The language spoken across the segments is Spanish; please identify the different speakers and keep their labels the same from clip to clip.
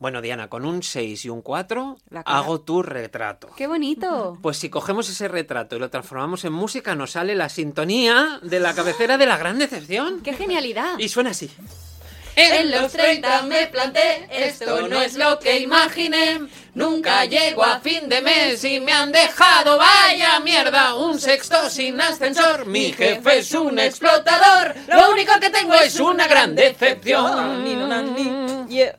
Speaker 1: Bueno, Diana, con un 6 y un 4
Speaker 2: La cara.
Speaker 1: hago tu retrato.
Speaker 3: ¡Qué bonito!
Speaker 1: Pues si cogemos ese retrato y lo transformamos en música, nos sale la sintonía de la cabecera de la gran decepción.
Speaker 3: ¡Qué genialidad!
Speaker 1: Y suena así.
Speaker 3: En los 30 me planté, esto no es lo que imaginé. Nunca llego a fin de mes y me han dejado, vaya mierda, un sexto sin ascensor. Mi jefe es un explotador, lo único que tengo es una gran decepción.
Speaker 2: Ni, na, ni. Yeah.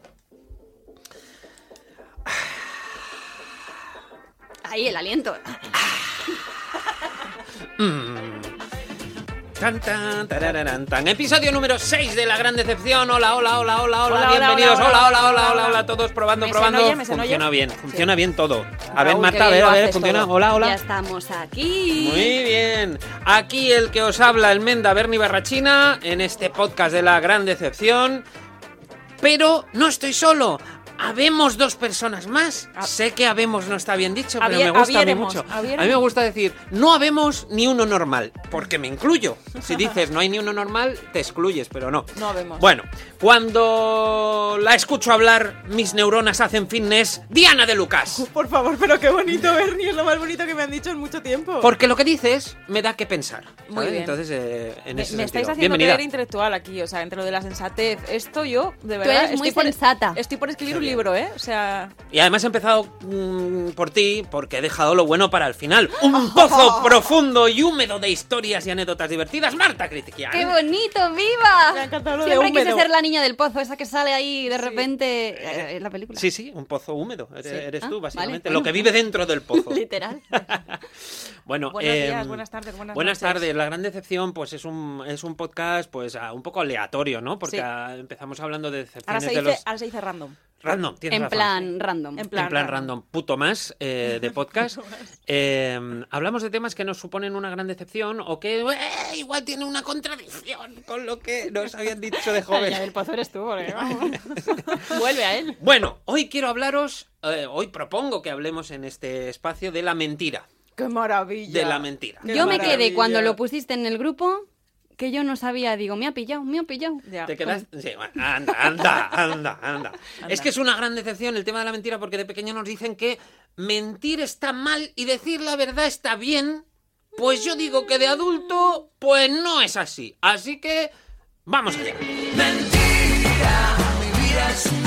Speaker 3: Ahí el aliento.
Speaker 1: Tan, tan, tarararán, tan. Episodio número 6 de La Gran Decepción. Hola, hola, hola, hola, hola.
Speaker 2: Hola, hola,
Speaker 1: Bienvenidos.
Speaker 2: hola,
Speaker 1: Hola,
Speaker 2: hola,
Speaker 1: hola, hola,
Speaker 2: hola,
Speaker 1: hola,
Speaker 2: hola.
Speaker 1: hola. Todos probando,
Speaker 2: ¿Me se
Speaker 1: probando.
Speaker 2: oye? ¿Me se
Speaker 1: funciona bien, funciona bien todo. A ver,
Speaker 2: Raúl,
Speaker 1: Marta, a ver, a ver, funciona.
Speaker 2: todo.
Speaker 1: Hola,
Speaker 3: Ya
Speaker 1: hola.
Speaker 3: estamos aquí.
Speaker 1: Muy bien. Aquí el que os habla, el Menda Berni Barrachina, en este podcast de La Gran Decepción. Pero no estoy solo. Habemos dos personas más.
Speaker 2: Ah.
Speaker 1: Sé que habemos no está bien dicho, pero
Speaker 2: Habie-
Speaker 1: me gusta a mí mucho. A mí me gusta decir, no habemos ni uno normal, porque me incluyo. Si dices no hay ni uno normal, te excluyes, pero no.
Speaker 2: No habemos.
Speaker 1: Bueno, cuando la escucho hablar, mis neuronas hacen fitness, Diana de Lucas.
Speaker 2: Por favor, pero qué bonito, Bernie. Es lo más bonito que me han dicho en mucho tiempo.
Speaker 1: Porque lo que dices me da que pensar.
Speaker 2: Muy
Speaker 1: ¿sabes?
Speaker 2: bien.
Speaker 1: Entonces, eh, en
Speaker 2: me,
Speaker 1: ese
Speaker 2: me
Speaker 1: sentido.
Speaker 2: estáis haciendo
Speaker 1: Bienvenida.
Speaker 2: creer intelectual aquí, o sea, entre lo de la sensatez. Esto yo, de verdad.
Speaker 3: eres muy
Speaker 2: estoy por-
Speaker 3: sensata.
Speaker 2: Estoy por escribir un libro, ¿eh? O sea.
Speaker 1: Y además he empezado mm, por ti porque he dejado lo bueno para el final. Un pozo profundo y húmedo de historias y anécdotas divertidas. Marta Critiquian.
Speaker 3: ¡Qué bonito! ¡Viva!
Speaker 2: Me ha encantado lo de
Speaker 3: Siempre quise
Speaker 2: húmedo.
Speaker 3: ser la niña del pozo, esa que sale ahí de repente eh, en la película.
Speaker 1: Sí, sí, un pozo húmedo. Eres,
Speaker 3: Sí.
Speaker 1: eres
Speaker 3: Ah,
Speaker 1: tú, básicamente. Lo que vive dentro del pozo.
Speaker 3: Literal.
Speaker 1: Bueno,
Speaker 2: Buenos
Speaker 1: em,
Speaker 2: días, buenas tardes, buenas
Speaker 1: tardes. La gran decepción, pues es un, es un podcast, pues ah, un poco aleatorio, ¿no? Porque
Speaker 2: Sí.
Speaker 1: empezamos hablando de
Speaker 2: Ahora
Speaker 1: decepciones
Speaker 2: se,
Speaker 1: de
Speaker 2: dice,
Speaker 1: los
Speaker 2: ahora se dice random.
Speaker 1: Random. tienes
Speaker 3: En
Speaker 1: razón.
Speaker 3: plan random.
Speaker 2: En plan
Speaker 1: en plan
Speaker 2: random.
Speaker 1: random, puto más eh, de podcast. Eh, hablamos de temas que nos suponen una gran decepción o que eh, igual tiene una contradicción con lo que nos habían dicho de joven.
Speaker 2: el pozo eres tú, porque vamos. Vuelve a él.
Speaker 1: Bueno, hoy quiero hablaros, eh, hoy propongo que hablemos en este espacio de la mentira.
Speaker 2: ¡Qué maravilla!
Speaker 1: De la mentira.
Speaker 2: Qué
Speaker 3: Yo me quedé cuando lo pusiste en el grupo que yo no sabía, digo, me ha pillado, me ha pillado.
Speaker 2: Ya.
Speaker 1: ¿Te quedas? Sí, bueno, anda, anda, anda, anda. Es que es una gran decepción el tema de la mentira porque de pequeño nos dicen que mentir está mal y decir la verdad está bien. Pues yo digo que de adulto, pues no es así. Así que, vamos allá. Luis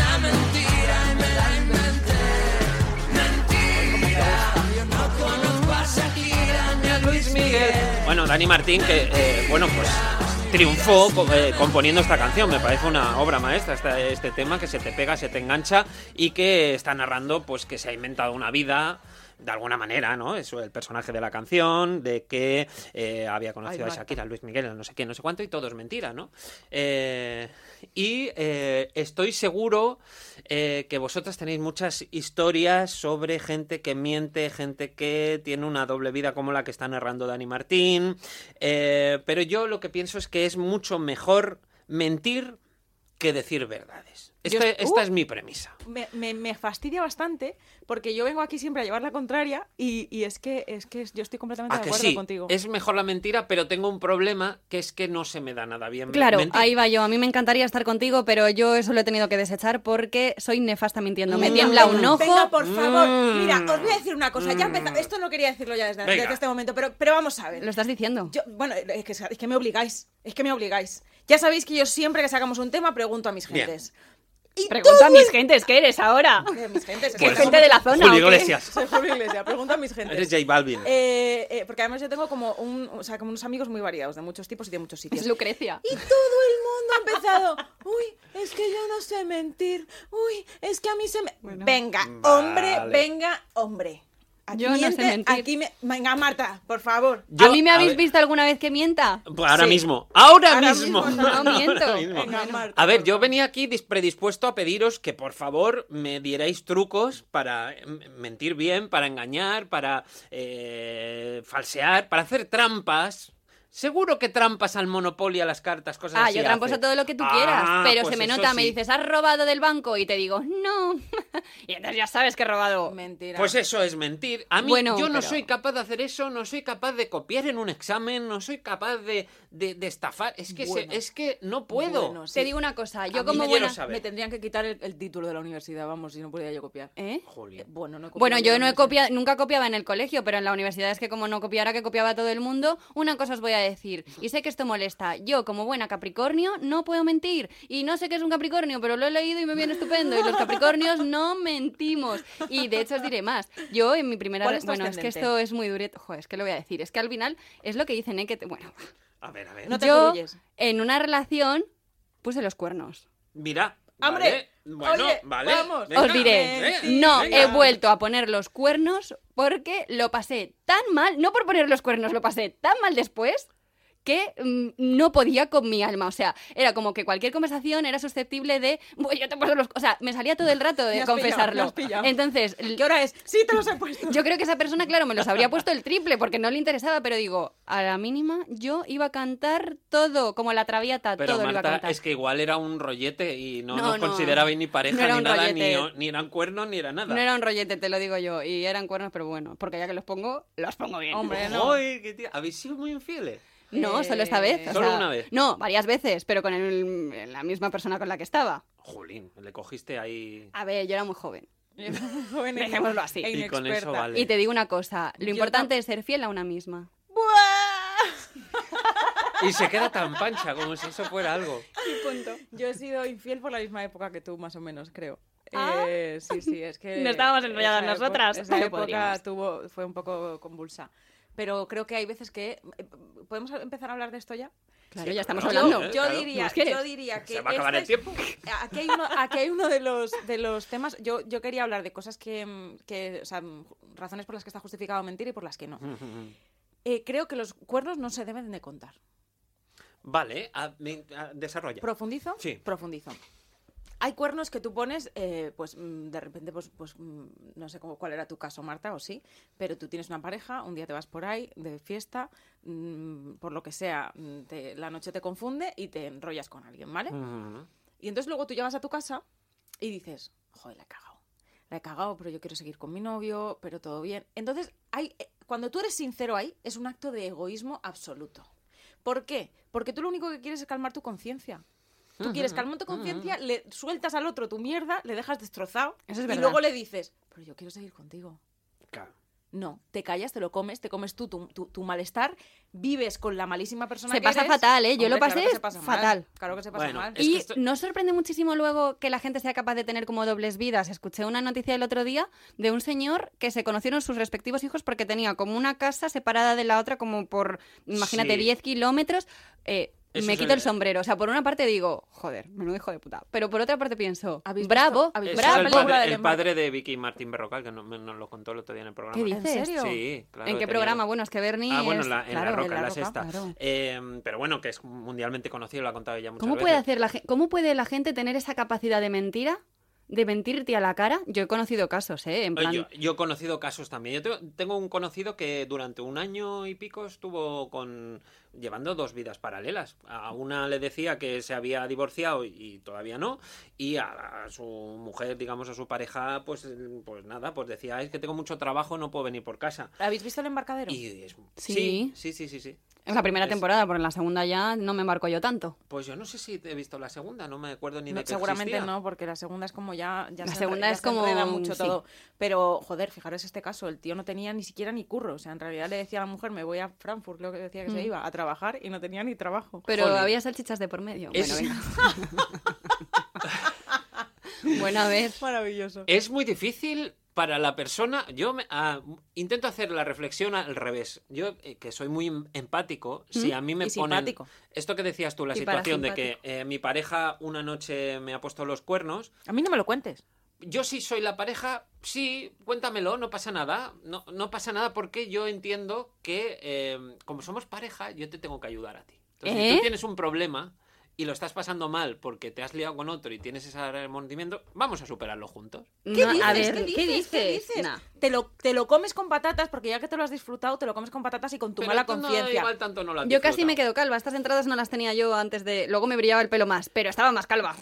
Speaker 1: Bueno, Dani Martín, que eh, bueno, pues triunfó eh, componiendo esta canción. Me parece una obra maestra este, este tema que se te pega, se te engancha y que está narrando, pues que se ha inventado una vida. De alguna manera, ¿no? Eso, el personaje de la canción, de que eh, había conocido
Speaker 2: Ay,
Speaker 1: a. Shakira, a Luis Miguel, a no sé qué, no sé cuánto, y todo es mentira, ¿no? Eh, y eh, estoy seguro eh, que vosotras tenéis muchas historias sobre gente que miente, gente que tiene una doble vida como la que está narrando Dani Martín. pero yo lo que pienso es que es mucho mejor mentir que decir verdades.
Speaker 2: Yo
Speaker 1: Este-
Speaker 2: est-
Speaker 1: esta
Speaker 2: uh.
Speaker 1: es mi premisa.
Speaker 2: me, me- me fastidia bastante porque yo vengo aquí siempre a llevar la contraria y, y es que es que yo estoy completamente
Speaker 1: ¿A
Speaker 2: de acuerdo
Speaker 1: sí?
Speaker 2: contigo.
Speaker 1: Es mejor la mentira, pero tengo un problema que es que no se me da nada bien
Speaker 3: Claro,
Speaker 1: mentir.
Speaker 3: ahí va yo. A mí me encantaría estar contigo, pero yo eso lo he tenido que desechar porque soy nefasta mintiendo. Me
Speaker 1: Mm.
Speaker 3: tiembla un ojo.
Speaker 2: Venga, por favor.
Speaker 1: Mm.
Speaker 2: Mira, os voy a decir una cosa. Ya
Speaker 1: Mm.
Speaker 2: empeza- Esto no quería decirlo ya desde, este momento, pero, pero vamos a ver.
Speaker 3: Lo estás diciendo.
Speaker 2: Yo- bueno, es que, es que me obligáis. Es que me obligáis. Ya sabéis que yo siempre que sacamos un tema pregunto a mis
Speaker 1: Bien.
Speaker 2: Y
Speaker 3: Pregunta a mis gentes, ¿qué eres ahora?
Speaker 2: eh, mis gentes. es
Speaker 3: ¿Qué
Speaker 2: que
Speaker 3: gente de la zona?
Speaker 1: Julio? Iglesias.
Speaker 2: Soy Julio Iglesias. Pregunta a mis gentes.
Speaker 1: Eres J Balvin.
Speaker 2: Eh, eh, porque además yo tengo como un, o sea, como unos amigos muy variados, de muchos tipos y de muchos sitios.
Speaker 3: Es Lucrecia.
Speaker 2: Y todo el mundo ha empezado. Uy, es que yo no sé mentir. Uy, es que a mí se me. Venga, hombre,
Speaker 1: Vale.
Speaker 2: venga, hombre. Aquí
Speaker 3: Yo no sé mentir.
Speaker 2: Aquí me... Venga, Marta, por favor.
Speaker 1: Yo-
Speaker 3: ¿A mí me habéis
Speaker 1: ver-
Speaker 3: visto alguna vez que mienta?
Speaker 1: Pues ahora
Speaker 2: Sí.
Speaker 1: mismo. Ahora,
Speaker 2: Ahora
Speaker 1: mismo.
Speaker 2: mismo,
Speaker 3: no miento.
Speaker 1: Ahora mismo.
Speaker 2: Venga, Marta,
Speaker 1: A ver, yo venía aquí dis- predispuesto a pediros que por favor me dierais trucos para eh, mentir bien, para engañar, para eh, falsear, para hacer trampas. Seguro que trampas al Monopoly, a las cartas, cosas
Speaker 4: Ah,
Speaker 1: así.
Speaker 4: yo tramposo
Speaker 1: hace.
Speaker 4: todo lo que tú
Speaker 1: Ah,
Speaker 4: quieras, pero
Speaker 1: pues
Speaker 4: se me nota, me dices, ¿has robado del banco? Y te digo, no. y entonces ya sabes que he robado.
Speaker 2: Mentira.
Speaker 1: Pues eso es mentir. A mí
Speaker 4: Bueno,
Speaker 1: yo no
Speaker 4: pero-
Speaker 1: soy capaz de hacer eso, no soy capaz de copiar en un examen, no soy capaz de, de, de estafar. Es que, se- es que no puedo.
Speaker 2: Bueno, sí.
Speaker 4: Te digo una cosa, yo como buena...
Speaker 2: Me tendrían que quitar el, el título de la universidad, vamos, si no podía yo copiar.
Speaker 4: ¿Eh?
Speaker 1: Jolín.
Speaker 2: Eh, Bueno, no he
Speaker 4: Bueno, yo no he copiado, nunca copiaba en el colegio, pero en la universidad es que como no copiara que copiaba todo el mundo, una cosa os voy a decir, y sé que esto molesta, yo como buena Capricornio no puedo mentir, y no sé qué es un Capricornio, pero lo he leído y me viene estupendo, y los Capricornios no mentimos, y de hecho os diré más, yo en mi primera...
Speaker 2: ¿Cuál es tu
Speaker 4: bueno, es que esto es muy dureto, joder, es que lo voy a decir, es que al final es lo que dicen, ¿eh? Que te- bueno,
Speaker 1: A ver, a ver.
Speaker 2: No te
Speaker 4: yo en una relación puse los cuernos.
Speaker 1: Mira.
Speaker 2: ¡Hombre!
Speaker 1: Vale. Bueno,
Speaker 2: Oye,
Speaker 1: vale.
Speaker 2: vamos.
Speaker 1: venga,
Speaker 4: Os diré,
Speaker 1: venga,
Speaker 4: no
Speaker 1: venga.
Speaker 4: he vuelto a poner los cuernos porque lo pasé tan mal, no por poner los cuernos, lo pasé tan mal después que mm, no podía con mi alma. O sea, era como que cualquier conversación era susceptible de, "Buah, yo te puesto los... O sea, me salía todo el rato
Speaker 2: Me
Speaker 4: de
Speaker 2: has pillado, me
Speaker 4: confesarlo.
Speaker 2: has.
Speaker 4: Entonces,
Speaker 2: ¿Qué hora es? Sí, te los he puesto.
Speaker 4: yo creo que esa persona, claro, me los habría puesto el triple porque no le interesaba, pero digo, a la mínima yo iba a cantar todo, como la traviata,
Speaker 1: Pero
Speaker 4: todo lo iba a
Speaker 1: Marta,
Speaker 4: cantar.
Speaker 1: es que igual era un rollete y no,
Speaker 4: No,
Speaker 1: nos
Speaker 4: no.
Speaker 1: considerabais ni pareja
Speaker 4: No
Speaker 1: ni nada, ni, eran cuernos ni era nada.
Speaker 4: No era un rollete, te lo digo yo, y eran cuernos, pero bueno, porque ya que los pongo, los pongo bien.
Speaker 2: Hombre, no.
Speaker 1: Qué tía, Habéis sido muy infieles.
Speaker 4: No, solo esta vez. o
Speaker 1: ¿Solo
Speaker 4: sea,
Speaker 1: una vez?
Speaker 4: No, varias veces, pero con el- la misma persona con la que estaba.
Speaker 1: Jolín, le cogiste ahí.
Speaker 4: A ver, yo era muy joven.
Speaker 2: Joven
Speaker 4: Dejémoslo así.
Speaker 2: e
Speaker 1: Y con eso vale.
Speaker 4: Y te digo una cosa, lo
Speaker 2: Yo
Speaker 4: importante es ser fiel a una misma.
Speaker 2: ¡Buah!
Speaker 1: Y se queda tan pancha como si eso fuera algo.
Speaker 2: Yo he sido infiel por la misma época que tú, más o menos, creo.
Speaker 4: Ah.
Speaker 2: Eh, sí, sí, es que...
Speaker 4: No estábamos enrolladas
Speaker 2: esa época-
Speaker 4: nosotras,
Speaker 2: Esa época tuvo, fue un poco convulsa. Pero creo que hay veces que... eh, ¿Podemos empezar a hablar de esto ya?
Speaker 4: Claro,
Speaker 1: Sí,
Speaker 4: ya estamos
Speaker 1: claro.
Speaker 4: hablando.
Speaker 2: Yo
Speaker 1: claro.
Speaker 2: diría, yo diría que
Speaker 1: ¿Se va a acabar el
Speaker 2: es-
Speaker 1: tiempo?
Speaker 2: Aquí hay uno, aquí hay uno de, los, de los temas. Yo, yo quería hablar de cosas que, que. O sea, razones por las que está justificado mentir y por las que no. Eh, creo que los cuernos no se deben de contar.
Speaker 1: Vale, a- me- a- desarrolla.
Speaker 2: ¿Profundizo?
Speaker 1: Sí.
Speaker 2: Profundizo. Hay cuernos que tú pones, eh, pues mm, de repente, pues, pues mm, no sé cómo, cuál era tu caso, Marta, o sí, pero tú tienes una pareja, un día te vas por ahí de fiesta, mm, por lo que sea, te- la noche te confunde y te enrollas con alguien, ¿vale? Y entonces luego tú llegas a tu casa y dices, joder, la he cagado. La he cagado, pero yo quiero seguir con mi novio, pero todo bien. Entonces, hay, eh, cuando tú eres sincero ahí, es un acto de egoísmo absoluto. ¿Por qué? Porque tú lo único que quieres es calmar tu conciencia. Tú quieres calmar tu conciencia, le sueltas al otro tu mierda, le dejas destrozado
Speaker 4: Eso es
Speaker 2: y
Speaker 4: verdad.
Speaker 2: luego le dices, pero yo quiero seguir contigo.
Speaker 1: Claro.
Speaker 2: No, te callas, te lo comes, te comes tú tu, tu- tu malestar, vives con la malísima persona
Speaker 4: Se
Speaker 2: que
Speaker 4: pasa
Speaker 2: eres.
Speaker 4: fatal, ¿eh? Yo lo
Speaker 2: Hombre,
Speaker 4: pasé
Speaker 2: pasa mal,
Speaker 4: fatal.
Speaker 2: Claro que se pasa
Speaker 1: Bueno,
Speaker 2: mal.
Speaker 4: Y
Speaker 1: esto-
Speaker 4: nos sorprende muchísimo luego que la gente sea capaz de tener como dobles vidas. Escuché una noticia el otro día de un señor que se conocieron sus respectivos hijos porque tenía como una casa separada de la otra como por, imagínate,
Speaker 1: Sí.
Speaker 4: 10 kilómetros. Eh,
Speaker 1: Eso
Speaker 4: me quito
Speaker 1: el-
Speaker 4: sombrero. O sea, por una parte digo, joder, menudo hijo de puta. Pero por otra parte pienso,
Speaker 2: ¿Habéis
Speaker 4: bravo,
Speaker 1: es el
Speaker 4: bravo.
Speaker 1: padre, el padre de Vicky Martín Berrocal, que no- me- nos lo contó el otro día en el programa.
Speaker 4: ¿Qué dices?
Speaker 2: ¿En serio?
Speaker 1: Sí, claro.
Speaker 4: ¿En qué
Speaker 1: tenía-
Speaker 4: programa? Bueno, es que Bernie
Speaker 1: Ah, bueno, en la, en
Speaker 4: claro,
Speaker 1: la roca,
Speaker 2: en La
Speaker 1: la
Speaker 2: Roca,
Speaker 1: sexta.
Speaker 4: claro.
Speaker 1: Eh, pero bueno, que es mundialmente conocido, lo ha contado ya muchas
Speaker 4: ¿Cómo
Speaker 1: veces.
Speaker 4: puede, hacer la, ¿Cómo puede la gente tener esa capacidad de mentira? De mentirte a la cara. Yo he conocido casos, ¿eh? En plan...
Speaker 1: Yo, yo he conocido casos también. Yo tengo, tengo un conocido que durante un año y pico estuvo con llevando dos vidas paralelas. A una le decía que se había divorciado y todavía no, y a, a su mujer, digamos, a su pareja, pues, pues nada, pues decía, es que tengo mucho trabajo, no puedo venir por casa.
Speaker 2: ¿Habéis visto el embarcadero?
Speaker 1: Y es-
Speaker 4: Sí.
Speaker 1: sí, sí, sí, sí, sí.
Speaker 4: En la primera
Speaker 1: Es-
Speaker 4: temporada, porque en la segunda ya no me embarco yo tanto.
Speaker 1: Pues yo no sé si he visto la segunda, no me acuerdo ni
Speaker 2: No,
Speaker 1: de que
Speaker 2: seguramente
Speaker 1: existía.
Speaker 2: no, porque la segunda es como ya, ya
Speaker 4: La
Speaker 2: se
Speaker 4: segunda es
Speaker 2: se
Speaker 4: como
Speaker 2: mucho
Speaker 4: sí.
Speaker 2: todo. Pero, joder, fijaros este caso, el tío no tenía ni siquiera ni curro. O sea, en realidad le decía a la mujer, me voy a Frankfurt, creo que decía que se
Speaker 4: Mm.
Speaker 2: iba, a trabajar y no tenía ni trabajo.
Speaker 4: Pero había salchichas de por medio.
Speaker 1: Es-
Speaker 4: Bueno, venga. bueno, a ver.
Speaker 2: Maravilloso.
Speaker 1: Es muy difícil para la persona. Yo me- ah, intento hacer la reflexión al revés. Yo, eh, que soy muy em- empático, si a mí me
Speaker 2: Y
Speaker 1: ponen.
Speaker 2: simpático.
Speaker 1: Esto que decías tú, la
Speaker 4: Y
Speaker 1: situación de que eh, mi pareja una noche me ha puesto los cuernos.
Speaker 2: A mí no me lo cuentes.
Speaker 1: Yo sí soy la pareja, sí, cuéntamelo, no pasa nada. No, no pasa nada porque yo entiendo que, eh, como somos pareja, yo te tengo que ayudar a ti. Entonces, si
Speaker 4: ¿Eh?
Speaker 1: tú tienes un problema y lo estás pasando mal porque te has liado con otro y tienes ese remordimiento, vamos a superarlo juntos.
Speaker 2: ¿Qué
Speaker 4: No,
Speaker 2: dices?
Speaker 4: a ver,
Speaker 2: ¿Qué
Speaker 4: ¿qué
Speaker 2: dices?
Speaker 4: dices?
Speaker 2: ¿Qué dices?
Speaker 4: Nah.
Speaker 2: Te lo, te lo comes con patatas, porque ya que te lo has disfrutado, te lo comes con patatas y con tu
Speaker 1: Pero
Speaker 2: mala
Speaker 1: no,
Speaker 2: conciencia.
Speaker 1: igual tanto no lo has
Speaker 4: Yo casi me quedo calva. Estas entradas no las tenía yo antes de. Luego me brillaba el pelo más, pero estaba más calva.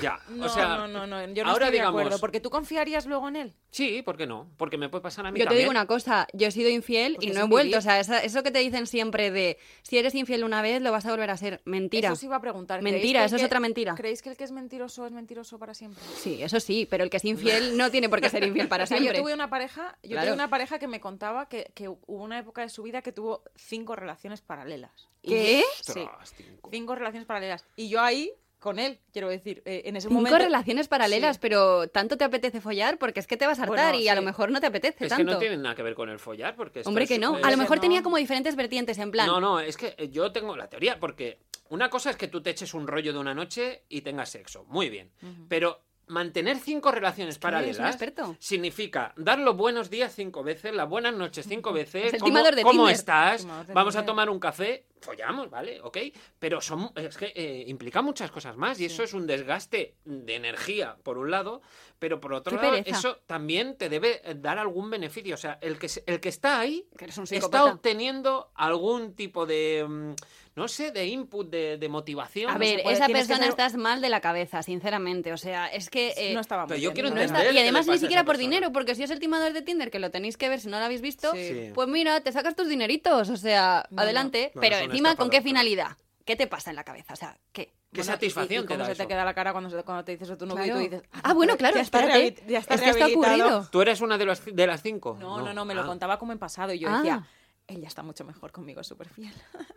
Speaker 1: Ya,
Speaker 2: No,
Speaker 1: o sea,
Speaker 2: no, no, no, yo no
Speaker 1: ahora
Speaker 2: estoy
Speaker 1: digamos,
Speaker 2: de acuerdo, porque tú confiarías luego en él.
Speaker 1: sí, ¿por qué no? Porque me puede pasar a mí
Speaker 4: Yo te digo una cosa, yo he sido infiel
Speaker 2: Porque
Speaker 4: y no he vuelto.
Speaker 2: vivir.
Speaker 4: O sea, esa- eso que te dicen siempre de si eres infiel una vez, lo vas a volver a ser. Mentira.
Speaker 2: Eso os iba a preguntar. ¿creéis
Speaker 4: Mentira,
Speaker 2: que
Speaker 4: eso es otra mentira.
Speaker 2: ¿Creéis que el que es mentiroso es mentiroso para siempre?
Speaker 4: Sí, eso sí, pero el que es infiel no tiene por qué ser infiel para siempre.
Speaker 2: yo tuve una pareja, yo
Speaker 4: Claro.
Speaker 2: tuve una pareja que me contaba que, que hubo una época de su vida que tuvo cinco relaciones paralelas. Y-
Speaker 4: ¿Qué?
Speaker 2: Sí,
Speaker 1: cinco.
Speaker 2: cinco relaciones paralelas. Y yo ahí, con él, quiero decir, eh, en ese
Speaker 4: Cinco
Speaker 2: momento...
Speaker 4: relaciones paralelas,
Speaker 2: Sí.
Speaker 4: pero tanto te apetece follar porque es que te vas a hartar
Speaker 2: Bueno,
Speaker 4: y a lo mejor no te apetece
Speaker 1: Es
Speaker 4: tanto.
Speaker 1: que no tiene nada que ver con el follar, porque
Speaker 4: Hombre,
Speaker 1: es-
Speaker 4: que no.
Speaker 1: es-
Speaker 4: A lo mejor
Speaker 2: no.
Speaker 4: tenía como diferentes vertientes, en plan.
Speaker 1: No, no, es que eh, yo tengo la teoría, porque una cosa es que tú te eches un rollo de una noche y tengas sexo, muy bien, pero mantener cinco relaciones paralelas significa dar los buenos días cinco veces, las buenas noches cinco veces,
Speaker 4: Es el
Speaker 1: cómo,
Speaker 4: de
Speaker 1: cómo estás,
Speaker 2: de
Speaker 1: vamos a tomar un café, follamos, ¿vale? ¿Ok? Pero son, es que eh, implica muchas cosas más y eso es un desgaste de energía, por un lado, pero por otro
Speaker 4: Qué
Speaker 1: lado,
Speaker 4: pereza.
Speaker 1: eso también te debe eh, dar algún beneficio. O sea, el que, el que está ahí
Speaker 4: Que
Speaker 1: está obteniendo algún tipo de, mm, no sé, de input, de, de motivación.
Speaker 4: A
Speaker 1: no
Speaker 4: ver,
Speaker 1: puede-
Speaker 4: esa persona
Speaker 2: ser-
Speaker 4: estás mal de la cabeza, sinceramente. O sea, es que. eh,
Speaker 2: no estaba
Speaker 1: pero
Speaker 2: muy
Speaker 1: yo quiero
Speaker 4: no está- Y además ni siquiera por
Speaker 1: persona.
Speaker 4: dinero, porque si es el timador de Tinder, que lo tenéis que ver si no lo habéis visto,
Speaker 2: Sí.
Speaker 4: pues mira, te sacas tus dineritos, o sea,
Speaker 2: No,
Speaker 4: adelante. pero encima, ¿con qué finalidad? ¿Qué te pasa en la cabeza? O sea, ¿qué?
Speaker 1: ¿Qué
Speaker 2: Bueno,
Speaker 1: satisfacción
Speaker 2: y, y
Speaker 1: te da
Speaker 2: se te queda la cara cuando, se- cuando te dices a tu novio
Speaker 4: Claro.
Speaker 2: y tú dices...
Speaker 4: Ah, bueno, claro,
Speaker 2: ya está ya está
Speaker 4: es que está ocurrido.
Speaker 1: ¿Tú eres una de, los, de las cinco?
Speaker 2: No, no, no, me
Speaker 1: Ah.
Speaker 2: lo contaba como en pasado y yo
Speaker 4: Ah.
Speaker 2: decía, él ya está mucho mejor conmigo, es súper fiel.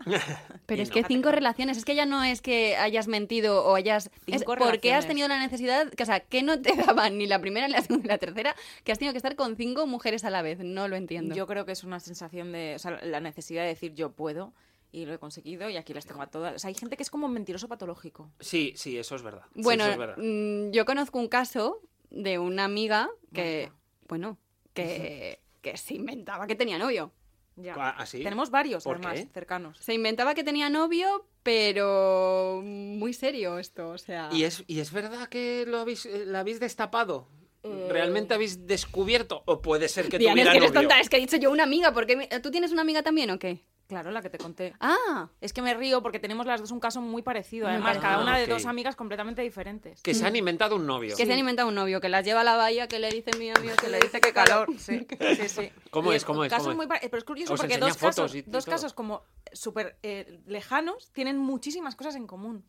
Speaker 4: Pero
Speaker 1: Y
Speaker 4: es
Speaker 1: no.
Speaker 4: que cinco relaciones, es que ya no es que hayas mentido o hayas... Es
Speaker 2: Cinco
Speaker 4: ¿Por qué has tenido la necesidad, que, o sea, que no te daban ni la primera, ni la segunda, ni la tercera, que has tenido que estar con cinco mujeres a la vez? No lo entiendo.
Speaker 2: Yo creo que es una sensación de, o sea, la necesidad de decir yo puedo y lo he conseguido y aquí las tengo a todas. O sea, hay gente que es como mentiroso patológico.
Speaker 1: Sí, sí, eso es verdad. Sí,
Speaker 4: Bueno,
Speaker 1: eso es verdad.
Speaker 4: mm, yo conozco un caso de una amiga que,
Speaker 2: Marta.
Speaker 4: bueno, que, que se inventaba que tenía novio.
Speaker 2: Ya.
Speaker 1: Ah, ¿ah?
Speaker 2: Tenemos varios,
Speaker 1: ¿Por
Speaker 2: además,
Speaker 1: qué?
Speaker 2: cercanos.
Speaker 4: Se inventaba que tenía novio, pero muy serio esto, o sea...
Speaker 1: ¿Y es, ¿Y es verdad que lo habéis, eh, la habéis destapado?
Speaker 2: Eh,
Speaker 1: ¿Realmente habéis descubierto? ¿O puede ser que
Speaker 4: Diana, es
Speaker 1: tuviera
Speaker 4: que eres
Speaker 1: novio?
Speaker 4: tonta, es que he dicho yo una amiga, porque ¿tú tienes una amiga también o qué?
Speaker 2: Claro, la que te conté.
Speaker 4: Ah,
Speaker 2: Es que me río porque tenemos las dos un caso muy parecido. Además, cada una
Speaker 1: Ah,
Speaker 2: de
Speaker 1: ok.
Speaker 2: dos amigas completamente diferentes.
Speaker 1: Que se han inventado un novio.
Speaker 4: que se han inventado un novio, que las lleva a la bahía, que le dice mi novio, que le dice que calor.
Speaker 2: Sí, sí, sí.
Speaker 1: ¿Cómo
Speaker 2: Y
Speaker 1: es? ¿Cómo es?
Speaker 2: casos
Speaker 1: ¿Cómo es?
Speaker 2: muy pare- Pero es curioso
Speaker 1: Os
Speaker 2: porque dos casos,
Speaker 1: y
Speaker 2: dos casos como súper eh, lejanos tienen muchísimas cosas en común.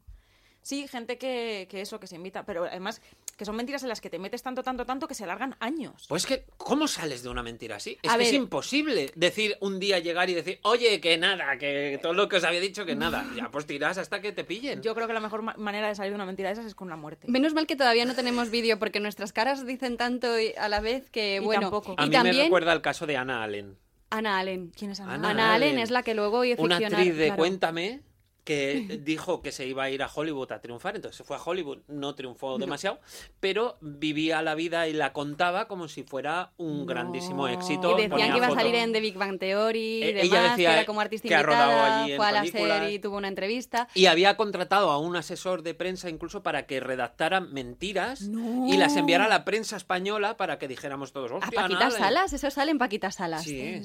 Speaker 2: Sí, gente que, que eso, que se invita, pero además que son mentiras en las que te metes tanto, tanto, tanto que se alargan años.
Speaker 1: Pues que, ¿cómo sales de una mentira así? Es
Speaker 4: A
Speaker 1: que es imposible decir un día llegar y decir, oye, que nada, que todo lo que os había dicho, que nada. Ya, pues tirás hasta que te pillen.
Speaker 2: Yo creo que la mejor ma- manera de salir de una mentira de esas es con la muerte.
Speaker 4: Menos mal que todavía no tenemos vídeo, porque nuestras caras dicen tanto y- a la vez que,
Speaker 2: Y
Speaker 4: bueno...
Speaker 2: tampoco.
Speaker 1: A
Speaker 4: y
Speaker 1: mí
Speaker 4: también
Speaker 1: me recuerda el caso de Ana Allen.
Speaker 4: Ana Allen.
Speaker 2: ¿Quién es Ana?
Speaker 1: Ana
Speaker 4: Ana Allen
Speaker 1: Allen.
Speaker 4: es la que luego hizo
Speaker 1: Una actriz de
Speaker 4: claro.
Speaker 1: Cuéntame que dijo que se iba a ir a Hollywood a triunfar, entonces se fue a Hollywood, no triunfó demasiado, pero vivía la vida y la contaba como si fuera un grandísimo éxito.
Speaker 4: Y decían que iba a salir en The Big Bang Theory y
Speaker 1: Eh,
Speaker 4: demás,
Speaker 1: ella decía
Speaker 4: que era como artista
Speaker 1: que ha rodado allí en
Speaker 4: a la
Speaker 1: películas.
Speaker 4: serie y tuvo una entrevista.
Speaker 1: Y había contratado a un asesor de prensa incluso para que redactara mentiras y las enviara a la prensa española para que dijéramos todos,
Speaker 4: ¿A
Speaker 1: hostia, Ana
Speaker 4: Paquita
Speaker 1: Allen".
Speaker 4: Salas? Eso sale en Paquita Salas.
Speaker 1: Sí.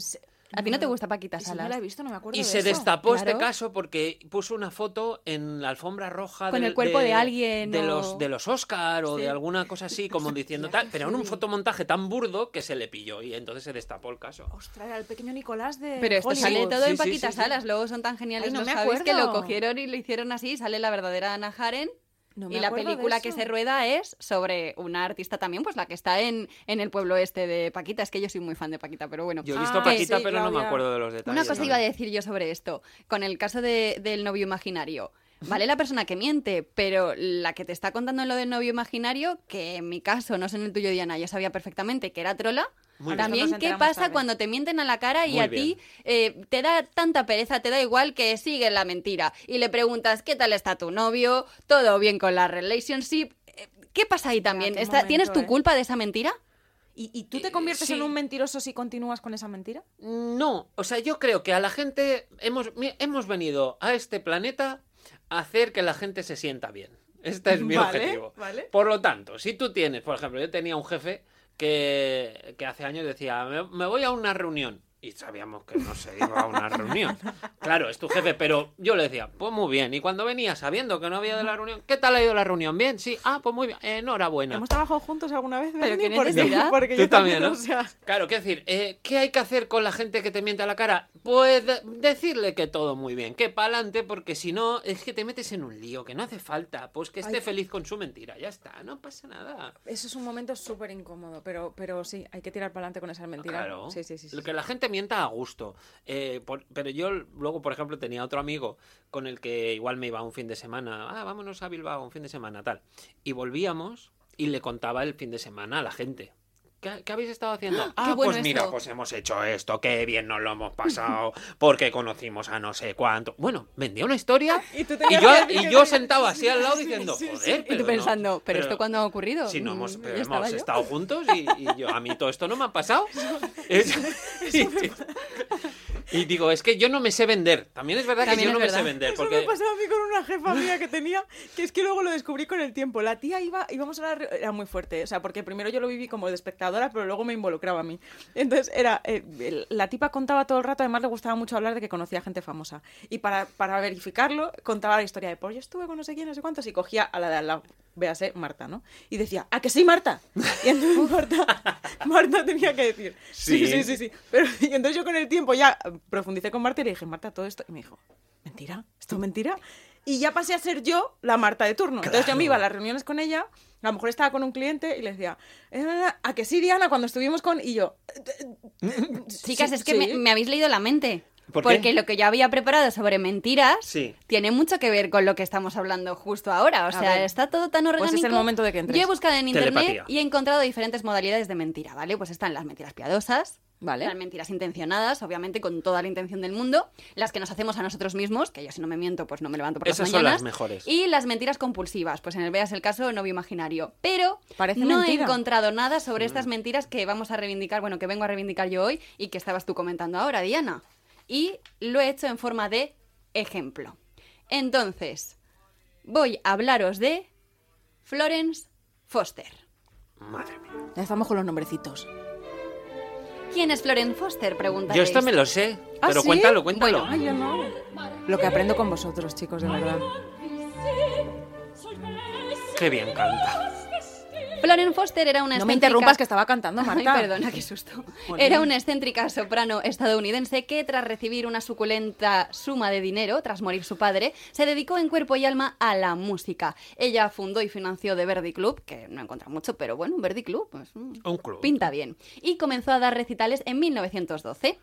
Speaker 4: ¿A ti no te gusta Paquita
Speaker 2: Y si no
Speaker 4: Salas?
Speaker 2: la he visto, no me acuerdo
Speaker 1: Y
Speaker 2: de
Speaker 1: se
Speaker 2: eso.
Speaker 1: destapó este
Speaker 4: Claro.
Speaker 1: caso porque puso una foto en la alfombra roja
Speaker 4: Con
Speaker 1: del-
Speaker 4: el cuerpo de alguien
Speaker 1: de
Speaker 4: o-
Speaker 1: los de los Oscar o
Speaker 4: Sí.
Speaker 1: de alguna cosa así como diciendo tal, pero en un fotomontaje tan burdo que se le pilló y entonces se destapó el caso.
Speaker 2: Ostras, era el pequeño Nicolás de
Speaker 4: Pero esto
Speaker 2: Hollywood.
Speaker 4: sale todo
Speaker 1: Sí,
Speaker 4: en Paquita
Speaker 1: sí, sí.
Speaker 4: Salas, luego son tan geniales,
Speaker 2: Ay, no
Speaker 4: ¿no
Speaker 2: me
Speaker 4: sabes? Que lo cogieron y lo hicieron así, sale la verdadera Ana Haren.
Speaker 2: No
Speaker 4: y la película que se rueda es sobre una artista también, pues la que está en, en el pueblo este de Paquita. Es que yo soy muy fan de Paquita, pero bueno.
Speaker 1: Yo he visto
Speaker 2: Ah,
Speaker 1: Paquita,
Speaker 2: sí,
Speaker 1: pero no me acuerdo de los detalles.
Speaker 4: Una cosa
Speaker 1: ¿no?
Speaker 4: iba a decir yo sobre esto, con el caso de- del novio imaginario. Vale la persona que miente, pero la que te está contando lo del novio imaginario, que en mi caso, no sé en el tuyo, Diana, yo sabía perfectamente que era trola.
Speaker 1: Muy.
Speaker 4: También, ¿qué pasa
Speaker 2: tarde.
Speaker 4: cuando te mienten a la cara y
Speaker 1: Muy
Speaker 4: a ti eh, te da tanta pereza, te da igual que sigue la mentira? Y le preguntas, ¿qué tal está tu novio? ¿Todo bien con la relationship? Eh, ¿Qué pasa ahí también?
Speaker 2: qué
Speaker 4: ¿Está- ¿Tienes tu
Speaker 2: ¿eh?
Speaker 4: culpa de esa mentira?
Speaker 2: ¿Y, y tú te conviertes
Speaker 1: sí.
Speaker 2: en un mentiroso si continúas con esa mentira?
Speaker 1: No, o sea, yo creo que a la gente hemos, hemos venido a este planeta a hacer que la gente se sienta bien. Este es mi
Speaker 2: Vale,
Speaker 1: objetivo.
Speaker 2: vale.
Speaker 1: Por lo tanto, si tú tienes, por ejemplo, yo tenía un jefe que, que hace años decía, me, me voy a una reunión. Y sabíamos que no se iba a una reunión. Claro, es tu jefe, pero yo le decía, pues muy bien. Y cuando venía sabiendo que no había de la reunión, ¿qué tal ha ido la reunión? Bien, sí. Ah, pues muy bien. Enhorabuena.
Speaker 2: ¿Hemos trabajado juntos alguna vez?
Speaker 4: Pero qué
Speaker 2: Porque-
Speaker 4: necesidad.
Speaker 2: Porque
Speaker 1: Tú
Speaker 2: yo
Speaker 1: también, ¿no?
Speaker 2: o sea,
Speaker 1: Claro, qué decir, eh, ¿qué hay que hacer con la gente que te miente a la cara? Pues de- decirle que todo muy bien, que pa'lante, porque si no, es que te metes en un lío, que no hace falta, pues que esté
Speaker 2: Ay.
Speaker 1: feliz con su mentira, ya está, no pasa nada.
Speaker 2: eso es un momento súper incómodo, pero, pero sí, hay que tirar para adelante con esas mentiras.
Speaker 1: Claro,
Speaker 2: Sí, sí, sí. sí.
Speaker 1: Lo que la gente mienta a gusto. Eh, pero yo luego, por ejemplo, tenía otro amigo con el que igual me iba un fin de semana, ah, vámonos a Bilbao un fin de semana, tal. Y volvíamos y le contaba el fin de semana a la gente. ¿Qué, qué habéis estado haciendo? Ah,
Speaker 4: bueno
Speaker 1: pues mira,
Speaker 4: esto.
Speaker 1: pues hemos hecho esto, qué bien nos lo hemos pasado, porque conocimos a no sé cuánto. Bueno, vendía una historia
Speaker 2: Y tú
Speaker 1: y yo, y yo sentado así al lado diciendo,
Speaker 2: sí, sí.
Speaker 1: joder,
Speaker 4: Y
Speaker 1: pero
Speaker 4: tú
Speaker 1: no-
Speaker 4: pensando, ¿pero, esto cuándo ha ocurrido?
Speaker 1: si no
Speaker 4: Mm,
Speaker 1: hemos, pero
Speaker 4: yo.
Speaker 1: estado juntos y, y yo a mí todo esto no me ha pasado. Es- y, digo, es que yo no me sé vender. También es verdad
Speaker 4: También
Speaker 1: que yo no me sé vender.
Speaker 2: Eso
Speaker 1: Porque
Speaker 2: me pasaba a mí con una jefa mía que tenía, que es que luego lo descubrí con el tiempo. La tía iba, íbamos a la era muy fuerte, o sea, porque primero yo lo viví como de espectadora, pero luego me involucraba a mí. Entonces era, eh, la tipa contaba todo el rato, además le gustaba mucho hablar de que conocía gente famosa. Y para, para verificarlo, contaba la historia de, pues yo estuve con no sé quién, no sé cuántos, y cogía a la de al lado, véase, Marta, ¿no? Y decía, ¿a que sí, Marta? Y entonces Marta, Marta tenía que decir, sí,
Speaker 1: Sí.
Speaker 2: sí, sí, sí. Pero, y entonces yo con el tiempo ya profundicé con Marta y le dije, Marta, todo esto, y me dijo, ¿mentira? ¿Esto es mentira? Y ya pasé a ser yo la Marta de turno. Entonces yo me iba a las reuniones con ella, a lo mejor estaba con un cliente y le decía, "Eh, ¿a que sí, Diana? Cuando estuvimos con... Y yo...
Speaker 4: Chicas,
Speaker 2: "Sí,
Speaker 4: es que
Speaker 2: sí".
Speaker 4: me, me habéis leído la mente.
Speaker 1: ¿Por qué?
Speaker 4: Porque lo que yo había preparado sobre mentiras
Speaker 1: Sí.
Speaker 4: tiene mucho que ver con lo que estamos hablando justo ahora. O sea, está todo tan orgánico.
Speaker 2: Pues es el momento de que entres.
Speaker 4: Yo he buscado en internet
Speaker 1: Telepatía.
Speaker 4: y he encontrado diferentes modalidades de mentira, ¿vale? Pues están las mentiras piadosas,
Speaker 2: Vale.
Speaker 4: las mentiras intencionadas, obviamente con toda la intención del mundo, las que nos hacemos a nosotros mismos, que yo si no me miento, pues no me levanto por
Speaker 1: Esas
Speaker 4: las
Speaker 1: son
Speaker 4: mañanas.
Speaker 1: las mejores.
Speaker 4: Y las mentiras compulsivas, pues en el veas el caso novio imaginario. Pero
Speaker 2: Parece
Speaker 4: no
Speaker 2: mentira.
Speaker 4: he encontrado nada sobre estas mentiras que vamos a reivindicar, bueno, que vengo a reivindicar yo hoy y que estabas tú comentando ahora, Diana. Y lo he hecho en forma de ejemplo. Entonces, voy a hablaros de Florence Foster.
Speaker 1: Madre mía.
Speaker 2: Ya estamos con los nombrecitos.
Speaker 4: ¿Quién es Florence Foster?
Speaker 1: Yo
Speaker 4: Preguntaréis.
Speaker 1: esto me lo sé,
Speaker 2: ¿Ah,
Speaker 1: pero
Speaker 2: sí?
Speaker 1: cuéntalo, cuéntalo.
Speaker 2: Yo no. Lo que aprendo con vosotros, chicos, de verdad.
Speaker 1: Qué bien canta.
Speaker 4: Florence Foster era una
Speaker 2: No me
Speaker 4: excéntrica-
Speaker 2: interrumpas que estaba cantando, Marta.
Speaker 4: Ay, perdona, qué susto. Era una excéntrica soprano estadounidense que, tras recibir una suculenta suma de dinero, tras morir su padre, se dedicó en cuerpo y alma a la música. Ella fundó y financió The Verdi Club, que no encuentra mucho, pero bueno, Verdi Club, pues, mm,
Speaker 1: Un club.
Speaker 4: pinta bien. Y comenzó a dar recitales en 1912.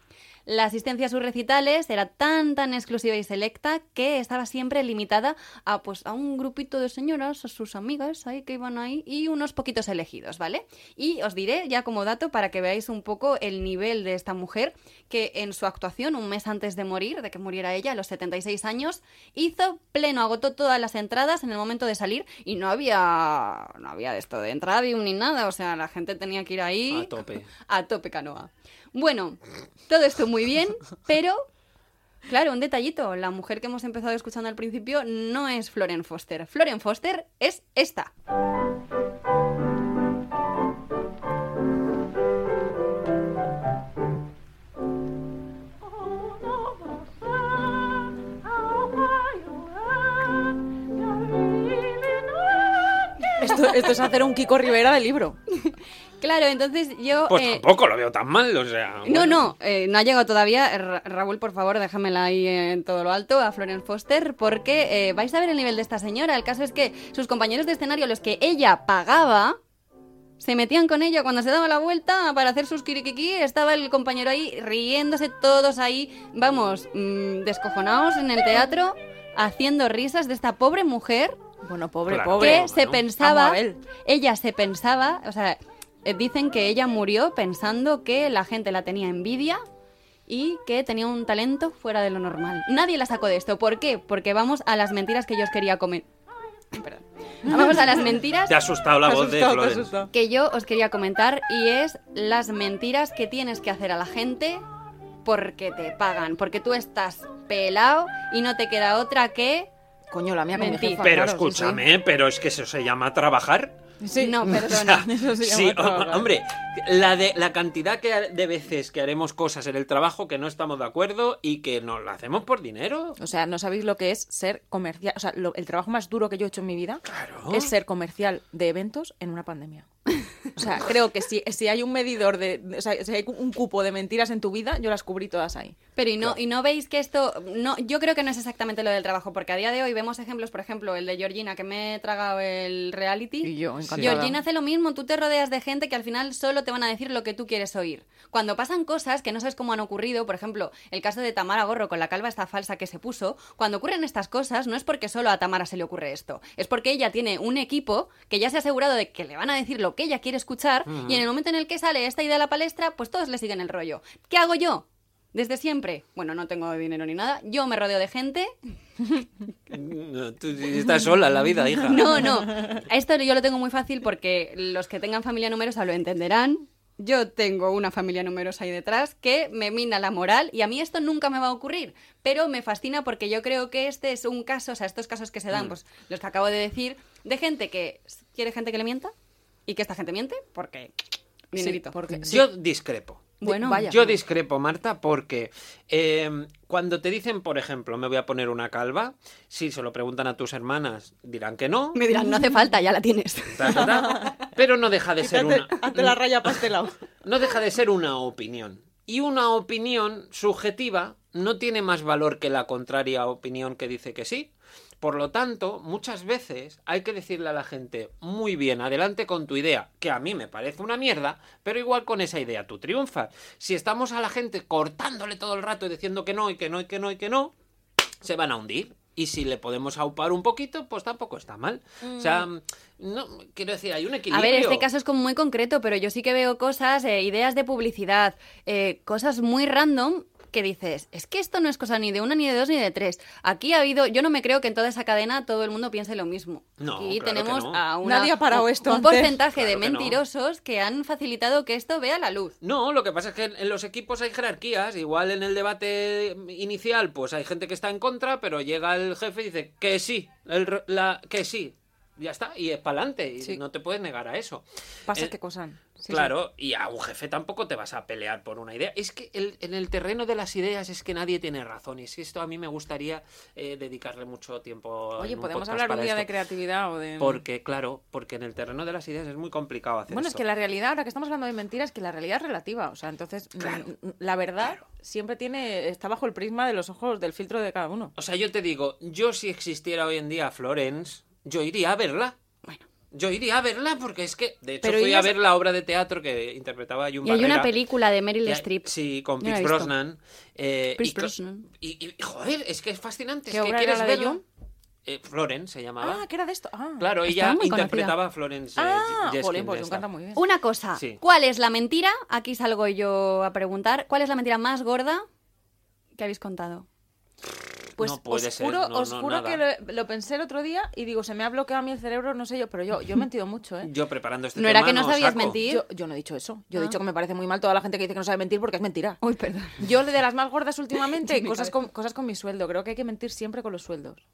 Speaker 4: La asistencia a sus recitales era tan tan exclusiva y selecta que estaba siempre limitada a pues a un grupito de señoras, a sus amigas ahí que iban ahí y unos poquitos elegidos, ¿vale? Y os diré ya como dato para que veáis un poco el nivel de esta mujer que en su actuación un mes antes de morir, de que muriera ella a los 76 años, hizo pleno, agotó todas las entradas en el momento de salir y no había no había esto de entradium ni nada, o sea, la gente tenía que ir ahí
Speaker 1: A tope.
Speaker 4: a tope canoa. Bueno, todo esto muy bien, pero claro, un detallito, la mujer que hemos empezado escuchando al principio no es Florence Foster. Florence Foster es esta.
Speaker 2: Esto, esto es hacer un Kiko Rivera de libro.
Speaker 4: Claro, entonces yo
Speaker 1: Pues
Speaker 4: eh,
Speaker 1: tampoco lo veo tan mal, o sea.
Speaker 4: No,
Speaker 1: bueno.
Speaker 4: no, eh, no ha llegado todavía. Ra- Raúl, por favor, déjamela ahí en todo lo alto a Florence Foster, porque eh, vais a ver el nivel de esta señora. El caso es que sus compañeros de escenario, los que ella pagaba, se metían con ella cuando se daba la vuelta para hacer sus kirikiki. Estaba el compañero ahí riéndose, todos ahí, vamos, mm, descojonados en el teatro, haciendo risas de esta pobre mujer
Speaker 2: Bueno, pobre,
Speaker 1: Claro.
Speaker 2: pobre.
Speaker 4: que se
Speaker 1: amo
Speaker 4: pensaba, ella se pensaba, o sea, eh, dicen que ella murió pensando que la gente la tenía envidia y que tenía un talento fuera de lo normal. Nadie la sacó de esto. ¿Por qué? Porque vamos a las mentiras que yo os quería comer. Perdón. Vamos a las mentiras
Speaker 1: Te ha asustado la voz de
Speaker 2: asustado, ha
Speaker 1: Florence.
Speaker 4: que yo os quería comentar y es las mentiras que tienes que hacer a la gente porque te pagan, porque tú estás pelado y no te queda otra que
Speaker 2: Coño, la mía con mi
Speaker 4: Mentí.
Speaker 2: jefa,
Speaker 1: Pero
Speaker 2: claro, sí, sí.
Speaker 1: escúchame, pero es que eso se llama trabajar.
Speaker 2: Sí.
Speaker 4: No,
Speaker 1: O
Speaker 4: perdona.
Speaker 1: sea,
Speaker 2: Eso se
Speaker 1: sí, hombre, la, de, la cantidad que, ha- de veces que haremos cosas en el trabajo que no estamos de acuerdo y que nos lo hacemos por dinero.
Speaker 2: O sea, no sabéis lo que es ser comercial. O sea, lo- el trabajo más duro que yo he hecho en mi vida
Speaker 1: Claro.
Speaker 2: es ser comercial de eventos en una pandemia. O sea, creo que si, si hay un medidor de. de- O sea, si hay un cupo de mentiras en tu vida, yo las cubrí todas ahí.
Speaker 4: Pero y no,
Speaker 1: Claro.
Speaker 4: y no veis que esto, no, yo creo que no es exactamente lo del trabajo, porque a día de hoy vemos ejemplos, por ejemplo, el de Georgina, que me he tragado el reality.
Speaker 2: Y yo, encantada.
Speaker 4: Georgina hace lo mismo, tú te rodeas de gente que al final solo te van a decir lo que tú quieres oír. Cuando pasan cosas que no sabes cómo han ocurrido, por ejemplo, el caso de Tamara Gorro con la calva esta falsa que se puso, cuando ocurren estas cosas no es porque solo a Tamara se le ocurre esto, es porque ella tiene un equipo que ya se ha asegurado de que le van a decir lo que ella quiere escuchar y en el momento en el que sale esta idea a la palestra, pues todos le siguen el rollo. ¿Qué hago yo? Desde siempre, bueno, no tengo dinero ni nada, yo me rodeo de gente
Speaker 1: No, Tú estás sola en la vida, hija.
Speaker 4: No, no. Esto yo lo tengo muy fácil porque los que tengan familia numerosa lo entenderán. Yo tengo una familia numerosa ahí detrás que me mina la moral y a mí esto nunca me va a ocurrir, pero me fascina porque yo creo que este es un caso, o sea, estos casos que se
Speaker 1: Mm.
Speaker 4: dan, pues los que acabo de decir, de gente que quiere gente que le mienta y que esta gente miente porque dinerito.
Speaker 2: Sí, porque
Speaker 1: Yo discrepo.
Speaker 4: Bueno,
Speaker 2: Vaya.
Speaker 1: Yo discrepo, Marta, porque eh, cuando te dicen, por ejemplo, me voy a poner una calva, si se lo preguntan a tus hermanas, dirán que no.
Speaker 4: me dirán, no hace falta, ya la tienes.
Speaker 1: ta, ta, ta, pero no deja de ser una.
Speaker 2: La raya pastelado.
Speaker 1: No deja de ser una opinión. Y una opinión subjetiva no tiene más valor que la contraria opinión que dice que sí. Por lo tanto, muchas veces hay que decirle a la gente, muy bien, adelante con tu idea, que a mí me parece una mierda, pero igual con esa idea tú triunfas. Si estamos a la gente cortándole todo el rato y diciendo que no, y que no, y que no, y que no, se van a hundir. Y si le podemos aupar un poquito, pues tampoco está mal. O sea, no, quiero decir, hay un
Speaker 4: A
Speaker 1: equilibrio.
Speaker 4: ver, este caso es como muy concreto, pero yo sí que veo cosas, eh, ideas de publicidad, eh, cosas muy random que dices, es que esto no es cosa ni de una, ni de dos, ni de tres. Aquí ha habido, yo no me creo que en toda esa cadena todo el mundo piense lo mismo.
Speaker 1: No,
Speaker 4: Aquí
Speaker 1: claro que
Speaker 4: tenemos
Speaker 1: no.
Speaker 4: a una,
Speaker 2: Nadie ha parado
Speaker 4: un,
Speaker 2: esto
Speaker 4: un porcentaje de
Speaker 1: Claro que no.
Speaker 4: mentirosos que han facilitado que esto vea la luz.
Speaker 1: No, lo que pasa es que en los equipos hay jerarquías. Igual en el debate inicial, pues hay gente que está en contra, pero llega el jefe y dice que sí, el la, que sí. Ya está, y es para adelante, y no te puedes negar a eso.
Speaker 2: Pasa
Speaker 1: Eh,
Speaker 2: que cosan. Sí, sí.
Speaker 1: claro, y a un jefe tampoco te vas a pelear por una idea. Es que el- en el terreno de las ideas es que nadie tiene razón. Y es que esto a mí me gustaría eh, dedicarle mucho tiempo.
Speaker 2: Oye, podemos hablar un día de creatividad o de...
Speaker 1: Porque, claro, porque en el terreno de las ideas es muy complicado hacer
Speaker 2: Bueno, es que la realidad, ahora que estamos hablando de mentiras, que la realidad es relativa. O sea, entonces,
Speaker 1: Claro.
Speaker 2: mm, la verdad siempre tiene está bajo el prisma de los ojos, del filtro de cada uno.
Speaker 1: O sea, yo te digo, yo si existiera hoy en día Florence, yo iría a verla.
Speaker 4: Bueno.
Speaker 1: Yo iría a verla porque es que, de hecho,
Speaker 2: Pero
Speaker 1: fui a ver la obra de teatro que interpretaba Jun
Speaker 4: Y hay una película de Meryl Streep.
Speaker 1: Sí, con Pierce. Brosnan. eh,
Speaker 4: Pierce
Speaker 1: y,
Speaker 4: Brosnan.
Speaker 1: Y, y, joder, es que es fascinante.
Speaker 2: ¿Qué
Speaker 1: es que
Speaker 2: obra era
Speaker 1: quieres
Speaker 2: la de
Speaker 1: verla.
Speaker 2: Jun?
Speaker 1: Eh, Florence se llamaba.
Speaker 2: Ah, que era de esto. Ah,
Speaker 1: claro, ella interpretaba a Florence. eh,
Speaker 2: Ah,
Speaker 1: Jeskin
Speaker 2: pues Jun
Speaker 1: esta.
Speaker 2: canta muy bien.
Speaker 4: Una cosa,
Speaker 1: Sí.
Speaker 4: ¿cuál es la mentira? Aquí salgo yo a preguntar. ¿Cuál es la mentira más gorda que habéis contado?
Speaker 2: Pues
Speaker 1: No puede
Speaker 2: os
Speaker 1: ser,
Speaker 2: juro,
Speaker 1: no,
Speaker 2: os
Speaker 1: no,
Speaker 2: juro
Speaker 1: nada.
Speaker 2: que lo, lo pensé el otro día y digo, se me ha bloqueado a mí el cerebro, no sé yo, pero yo, yo he mentido mucho, ¿eh?
Speaker 1: Yo preparando este
Speaker 4: ¿No era que no sabías
Speaker 1: saco.
Speaker 4: mentir?
Speaker 2: Yo, yo no he dicho eso. Yo he
Speaker 4: Ah.
Speaker 2: dicho que me parece muy mal toda la gente que dice que no sabe mentir porque es mentira.
Speaker 4: Uy, perdón.
Speaker 2: Yo de las más gordas últimamente, cosas con, cosas con mi sueldo. Creo que hay que mentir siempre con los sueldos.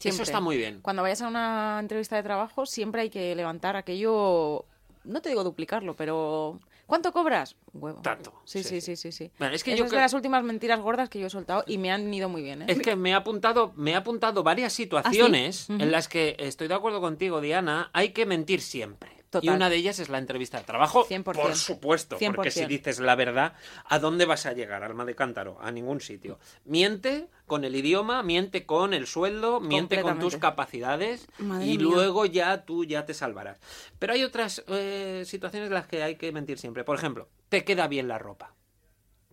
Speaker 2: Siempre.
Speaker 1: Eso está muy bien.
Speaker 2: Cuando vayas a una entrevista de trabajo, siempre hay que levantar aquello. No te digo duplicarlo, pero. ¿Cuánto cobras? Huevo.
Speaker 1: Tanto,
Speaker 2: Sí,
Speaker 1: sí,
Speaker 2: sí,
Speaker 1: sí.
Speaker 2: sí.
Speaker 1: Bueno, es que
Speaker 2: Esa
Speaker 1: yo
Speaker 2: es de las últimas mentiras gordas que yo he soltado y me han ido muy bien, ¿eh?
Speaker 1: Es que me he apuntado, me he apuntado varias situaciones en las que estoy de acuerdo contigo, Diana, hay que mentir siempre. Y una de ellas es la entrevista de trabajo.
Speaker 2: 100%.
Speaker 1: Por supuesto, porque
Speaker 2: 100%.
Speaker 1: si dices la verdad, ¿a dónde vas a llegar, alma de cántaro? A ningún sitio. Miente con el idioma, miente con el sueldo, miente con tus capacidades
Speaker 4: Madre
Speaker 1: y
Speaker 4: mía.
Speaker 1: luego ya tú ya te salvarás. Pero hay otras eh, situaciones en las que hay que mentir siempre. Por ejemplo, te queda bien la ropa.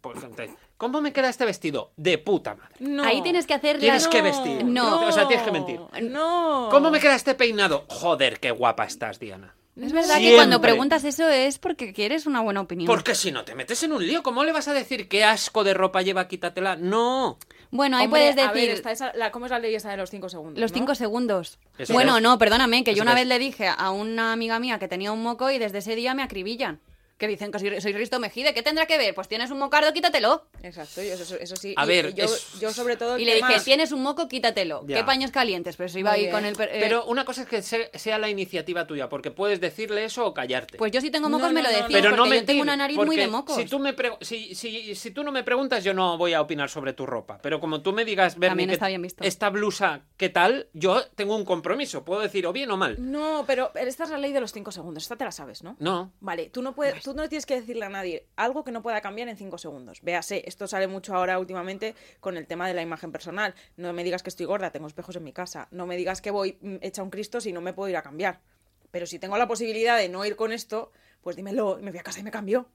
Speaker 1: Por ejemplo, ¿cómo me queda este vestido? De puta madre.
Speaker 2: No.
Speaker 4: Ahí tienes que hacer
Speaker 1: Tienes que vestir.
Speaker 4: No.
Speaker 1: O sea, tienes que mentir.
Speaker 2: No.
Speaker 1: ¿Cómo me queda este peinado? Joder, qué guapa estás, Diana.
Speaker 4: Es verdad que cuando preguntas eso es porque quieres una buena opinión.
Speaker 1: Porque si no te metes en un lío, ¿cómo le vas a decir qué asco de ropa lleva, quítatela? No.
Speaker 4: Bueno, ahí
Speaker 2: Hombre,
Speaker 4: puedes
Speaker 2: a
Speaker 4: decir...
Speaker 2: ver, está esa- la- ¿cómo es la ley esa de los cinco segundos?
Speaker 4: Los
Speaker 2: no?
Speaker 4: cinco segundos.
Speaker 1: Eso
Speaker 4: bueno,
Speaker 1: es.
Speaker 4: no, perdóname, que yo una
Speaker 1: es.
Speaker 4: vez le dije a una amiga mía que tenía un moco y desde ese día me acribillan. Que dicen que soy, soy Risto Mejide, ¿qué tendrá que ver? Pues tienes un mocardo, quítatelo.
Speaker 2: Exacto, yo eso, eso sí.
Speaker 1: A
Speaker 2: y-
Speaker 1: ver,
Speaker 2: y yo,
Speaker 1: es-
Speaker 2: yo sobre todo.
Speaker 4: Y le dije, tienes un moco, quítatelo.
Speaker 1: Ya.
Speaker 4: ¿Qué paños calientes? Pero eso iba ahí con el... per- eh,
Speaker 1: Pero una cosa es que se- sea la iniciativa tuya, porque puedes decirle eso o callarte.
Speaker 4: Pues yo si tengo
Speaker 2: No,
Speaker 4: mocos me lo
Speaker 2: no,
Speaker 4: decís,
Speaker 1: pero no
Speaker 4: porque yo
Speaker 1: mentir,
Speaker 4: tengo una nariz muy de
Speaker 1: porque
Speaker 4: mocos.
Speaker 1: Si tú, me pre- si, si- si tú no me preguntas, yo no voy a opinar sobre tu ropa. Pero como tú me digas, Bernie,
Speaker 4: También
Speaker 1: que
Speaker 4: está bien visto.
Speaker 1: esta blusa, ¿qué tal? Yo tengo un compromiso. Puedo decir o bien o mal.
Speaker 2: No, pero esta es la ley de los cinco segundos. Esta te la sabes, ¿no?
Speaker 1: No.
Speaker 2: Vale, tú no puedes, tú no tienes que decirle a nadie algo que no pueda cambiar en cinco segundos. Véase, esto sale mucho ahora últimamente con el tema de la imagen personal. No me digas que estoy gorda, tengo espejos en mi casa. No me digas que voy mm, hecha un Cristo si no me puedo ir a cambiar. Pero si tengo la posibilidad de no ir con esto, pues dímelo, me voy a casa y me cambio.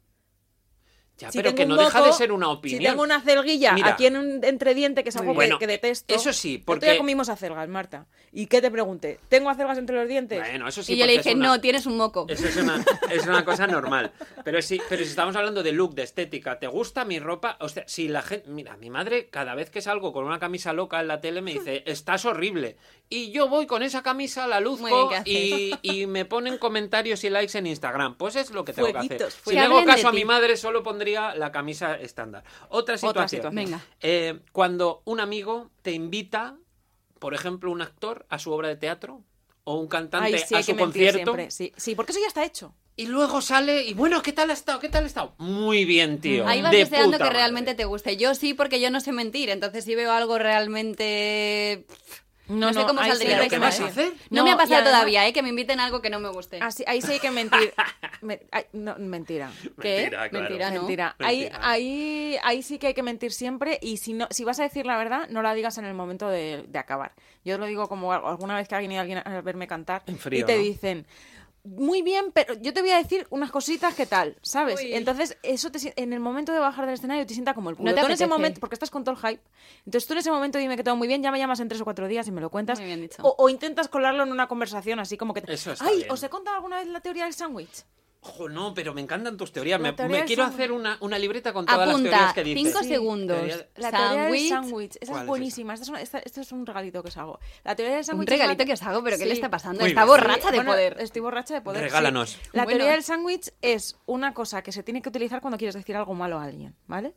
Speaker 1: Ya,
Speaker 2: Si
Speaker 1: pero
Speaker 2: tengo
Speaker 1: que
Speaker 2: un
Speaker 1: no deja
Speaker 2: moco,
Speaker 1: de ser una opinión.
Speaker 2: Si tengo una celguilla
Speaker 1: Mira.
Speaker 2: aquí en un entrediente, que es algo que-
Speaker 1: Bueno,
Speaker 2: que, detesto.
Speaker 1: eso sí, porque-
Speaker 2: día comimos acelgas, Marta. ¿Y qué te pregunté? ¿Tengo acelgas entre los dientes?
Speaker 1: Bueno, eso sí.
Speaker 4: y yo le dije,
Speaker 1: una-
Speaker 4: no, tienes un moco.
Speaker 1: Eso es una, es una cosa normal. Pero sí, pero si estamos hablando de look, de estética, ¿te gusta mi ropa? O sea, si la gente. Mira, mi madre, cada vez que salgo con una camisa loca en la tele, me dice, estás horrible. Y yo voy con esa camisa, la luzco
Speaker 4: ¿qué haces?
Speaker 1: y, y me ponen comentarios y likes en Instagram. Pues es lo que tengo que hacer. Si le hago caso a mi madre, solo pondría la camisa estándar. Otra situación.
Speaker 2: situación.
Speaker 4: Venga.
Speaker 1: Eh, cuando un amigo te invita, por ejemplo, un actor a su obra de teatro o un cantante
Speaker 2: Ay, sí,
Speaker 1: a su concierto.
Speaker 2: Sí, sí, porque eso ya está hecho.
Speaker 1: Y luego sale y bueno, ¿qué tal ha estado? ¿Qué tal ha estado? Muy bien, tío.
Speaker 4: Ahí vas
Speaker 1: de
Speaker 4: deseando
Speaker 1: puta
Speaker 4: que
Speaker 1: madre.
Speaker 4: realmente te guste. Yo sí, porque yo no sé mentir. Entonces, si veo algo realmente. No, sé cómo
Speaker 2: sí
Speaker 4: saldría
Speaker 2: hay
Speaker 1: ¿Pero
Speaker 2: que
Speaker 1: qué vas a hacer?
Speaker 4: No, me ha pasado
Speaker 2: además-
Speaker 4: todavía, ¿eh? Que me inviten a algo que no me guste.
Speaker 2: Así, ahí sí hay que mentir. Me- ay, no, mentira.
Speaker 4: ¿Qué?
Speaker 1: Mentira, claro.
Speaker 4: Mentira, ¿no?
Speaker 2: Mentira. Ahí,
Speaker 1: Mentira.
Speaker 2: ahí, ahí sí que hay que mentir siempre y si no, si vas a decir la verdad, no la digas en el momento de, de acabar. Yo lo digo como alguna vez que alguien y alguien a verme cantar
Speaker 1: frío,
Speaker 2: y te
Speaker 1: ¿no?
Speaker 2: dicen muy bien, pero yo te voy a decir unas cositas que tal, ¿sabes?
Speaker 4: Uy.
Speaker 2: Entonces, eso te, en el momento de bajar del escenario te sienta como el culo.
Speaker 4: No te
Speaker 2: Tú en ese momento, porque estás con todo el hype. Entonces, tú en ese momento dime que todo muy bien, ya me llamas en tres o cuatro días y me lo cuentas.
Speaker 4: Muy bien dicho.
Speaker 2: O, o intentas colarlo en una conversación así como que te...
Speaker 1: Eso está
Speaker 2: Ay,
Speaker 1: bien.
Speaker 2: ¿os he contado alguna vez la teoría del sándwich?
Speaker 1: Ojo, no, pero me encantan tus teorías. Me,
Speaker 2: teoría
Speaker 1: me
Speaker 2: del
Speaker 1: quiero hacer una, una libreta con todas las teorías que dices.
Speaker 4: 5
Speaker 2: Sí.
Speaker 4: segundos.
Speaker 1: Teoría
Speaker 2: La teoría del
Speaker 4: Sándwich.
Speaker 2: Esa
Speaker 1: ¿Cuál
Speaker 2: es
Speaker 1: es
Speaker 2: buenísima. Esta es una- esta- esto es un regalito que os hago. La teoría del
Speaker 4: Un
Speaker 2: sándwich. es
Speaker 4: regalito
Speaker 2: la-
Speaker 4: que os hago, pero ¿qué le
Speaker 2: Sí.
Speaker 4: está pasando?
Speaker 1: Muy
Speaker 4: Está
Speaker 1: bien.
Speaker 4: borracha de
Speaker 2: Bueno,
Speaker 4: poder.
Speaker 2: Estoy borracha de poder. sí.
Speaker 1: Regálanos.
Speaker 2: La
Speaker 4: Bueno.
Speaker 2: teoría del sándwich es una cosa que se tiene que utilizar cuando quieres decir algo malo a alguien, ¿vale?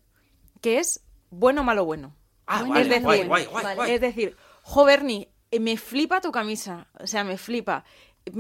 Speaker 2: Que es bueno, malo, bueno.
Speaker 1: Ah,
Speaker 2: es
Speaker 1: vale,
Speaker 2: decir,
Speaker 1: guay, guay, guay,
Speaker 4: vale.
Speaker 1: guay.
Speaker 2: Es decir, jo, Bernie, me flipa tu camisa. O sea, me flipa.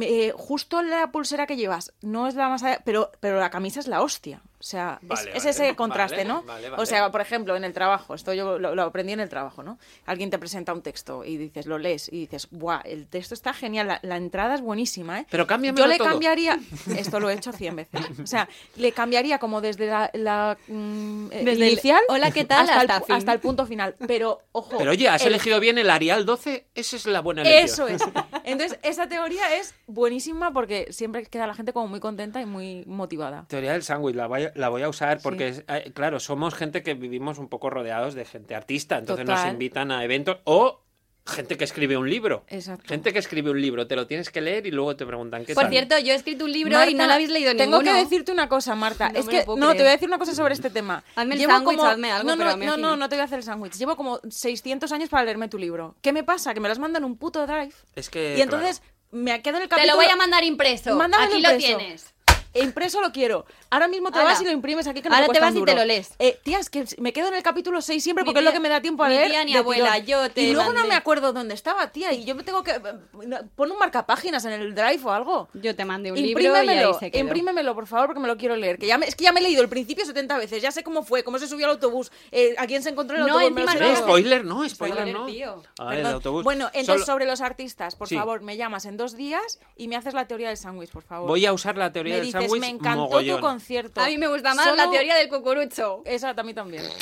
Speaker 2: Eh, justo la pulsera que llevas no es la más allá, pero, pero la camisa es la hostia. O sea, es-
Speaker 1: Vale,
Speaker 2: es,
Speaker 1: vale,
Speaker 2: ese contraste,
Speaker 1: vale,
Speaker 2: ¿no?
Speaker 1: vale, vale.
Speaker 2: O sea, por ejemplo, en el trabajo, esto yo lo, lo aprendí en el trabajo, ¿no? Alguien te presenta un texto y dices, lo lees y dices, ¡buah! El texto está genial, la, la entrada es buenísima, ¿eh?
Speaker 1: Pero cámbiamelo
Speaker 2: Yo le
Speaker 1: todo.
Speaker 2: cambiaría, esto lo he hecho 100 veces, o sea, le cambiaría como desde la, la, mm, eh,
Speaker 4: Desde el
Speaker 2: inicial
Speaker 4: hola, ¿qué tal?
Speaker 2: hasta,
Speaker 4: hasta
Speaker 2: el,
Speaker 4: fin.
Speaker 2: hasta el punto final. Pero, ojo.
Speaker 1: Pero oye, has
Speaker 2: el-
Speaker 1: elegido bien el Arial 12. Esa es la buena elección.
Speaker 2: Eso es. Entonces, esa teoría es buenísima porque siempre queda la gente como muy contenta y muy motivada.
Speaker 1: Teoría del sándwich, la voy, la voy a usar porque, es- eh, claro, somos gente que vivimos un poco rodeados de gente artista, entonces nos invitan a eventos o gente que escribe un libro.
Speaker 2: Exacto.
Speaker 1: Gente que escribe un libro, te lo tienes que leer y luego te preguntan qué
Speaker 4: Por
Speaker 1: tal.
Speaker 4: cierto, yo he escrito un libro y no lo habéis leído
Speaker 2: Tengo
Speaker 4: ninguno.
Speaker 2: que decirte una cosa, Marta.
Speaker 4: No
Speaker 2: es
Speaker 4: lo
Speaker 2: que no,
Speaker 4: creer.
Speaker 2: te voy a decir una cosa sobre este tema.
Speaker 4: Hazme el sándwich,
Speaker 2: como-
Speaker 4: hazme algo,
Speaker 2: no, no, no, no,
Speaker 4: no.
Speaker 2: no te voy a hacer el sándwich. Llevo como 600 años para leerme tu libro. ¿Qué me pasa? Que me las mandan en un puto drive.
Speaker 1: Es que,
Speaker 2: y entonces me quedo en el
Speaker 4: Te
Speaker 2: capítulo...
Speaker 4: lo voy a mandar impreso.
Speaker 2: Mándamelo
Speaker 4: Aquí lo
Speaker 2: impreso.
Speaker 4: tienes.
Speaker 2: E impreso lo quiero. Ahora mismo te vas y lo imprimes aquí que no
Speaker 4: Ahora te vas y te lo lees.
Speaker 2: Eh, tía, es que me quedo en el capítulo 6 siempre
Speaker 4: Mi
Speaker 2: porque es lo que me da tiempo a
Speaker 4: mi
Speaker 2: leer.
Speaker 4: tía ni abuela,
Speaker 2: tirón.
Speaker 4: yo te
Speaker 2: Y luego no me acuerdo dónde estaba, tía, y yo me tengo que... eh, Pon un marcapáginas en el drive o algo.
Speaker 4: Yo te mandé un libro y ahí
Speaker 2: Imprímemelo,
Speaker 4: se quedó.
Speaker 2: imprímemelo, por favor, porque me lo quiero leer. Que ya me- es que ya me he leído el principio 70 veces, ya sé cómo fue, cómo se subió al autobús, eh, a quién se encontró en el
Speaker 4: No,
Speaker 2: autobús.
Speaker 4: encima
Speaker 1: Eh,
Speaker 4: no.
Speaker 2: todo.
Speaker 1: spoiler, no, spoiler,
Speaker 4: Spoiler,
Speaker 1: no.
Speaker 4: tío.
Speaker 1: Ah, el
Speaker 2: Perdón.
Speaker 1: autobús.
Speaker 2: Bueno, entonces
Speaker 1: Solo-
Speaker 2: sobre los artistas, por
Speaker 1: Sí.
Speaker 2: favor, me llamas en dos días y me haces la teoría del sándwich, por favor.
Speaker 1: Voy a usar la teoría
Speaker 2: me
Speaker 1: del
Speaker 2: dices, me encantó
Speaker 1: mogollón.
Speaker 2: tu concierto.
Speaker 4: A mí me gusta más
Speaker 2: Solo-
Speaker 4: la teoría del cucurucho.
Speaker 2: Esa a mí también.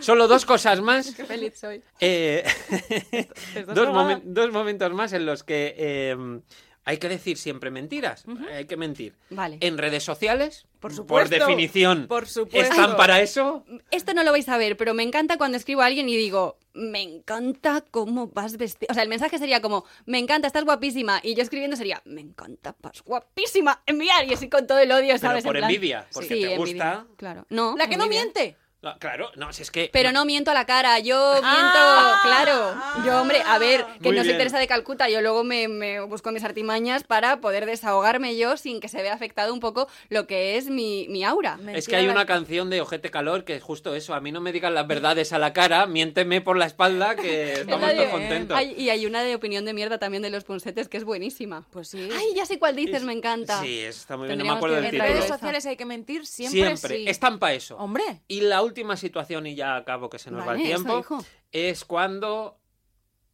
Speaker 1: Solo dos cosas más.
Speaker 4: Qué feliz soy.
Speaker 1: Eh, dos momentos más en los que eh, hay que decir siempre mentiras. Hay que mentir.
Speaker 4: Vale.
Speaker 1: En redes sociales,
Speaker 2: Por supuesto,
Speaker 1: definición,
Speaker 2: por supuesto.
Speaker 1: están para eso.
Speaker 4: Esto no lo vais a ver, pero me encanta cuando escribo a alguien y digo, me encanta cómo vas vestida. O sea, el mensaje sería como, me encanta, estás guapísima. Y yo escribiendo sería, me encanta, vas guapísima. Enviar. Y así con todo el odio,
Speaker 1: Pero
Speaker 4: ¿sabes?
Speaker 1: por
Speaker 4: En plan-
Speaker 1: envidia, porque te
Speaker 4: envidia,
Speaker 1: gusta.
Speaker 4: Claro. No.
Speaker 2: La que no miente.
Speaker 1: No, claro, no, si es que...
Speaker 4: Pero no miento a la cara, yo miento,
Speaker 2: Ah,
Speaker 4: claro. Yo, hombre, a ver, que
Speaker 1: Muy
Speaker 4: no soy. Teresa de Calcuta, yo luego me, me busco mis artimañas para poder desahogarme yo sin que se vea afectado un poco lo que es mi, mi aura.
Speaker 1: Es que hay una canción de Ojete Calor que es justo eso. A mí no me digan las verdades a la cara, miénteme por la espalda que estamos
Speaker 4: la
Speaker 1: todos contentos.
Speaker 4: Ay, y hay una de opinión de mierda también de los punsetes que es buenísima.
Speaker 2: Pues sí.
Speaker 4: Ay, ya sé cuál dices, me encanta.
Speaker 1: Sí, está muy bien, no me acuerdo del
Speaker 2: en
Speaker 1: título.
Speaker 2: redes
Speaker 4: Esa.
Speaker 2: sociales hay que mentir siempre.
Speaker 1: Siempre,
Speaker 2: sí.
Speaker 1: están para eso.
Speaker 2: Hombre.
Speaker 1: Y la última situación, y ya acabo que se nos va el tiempo, es cuando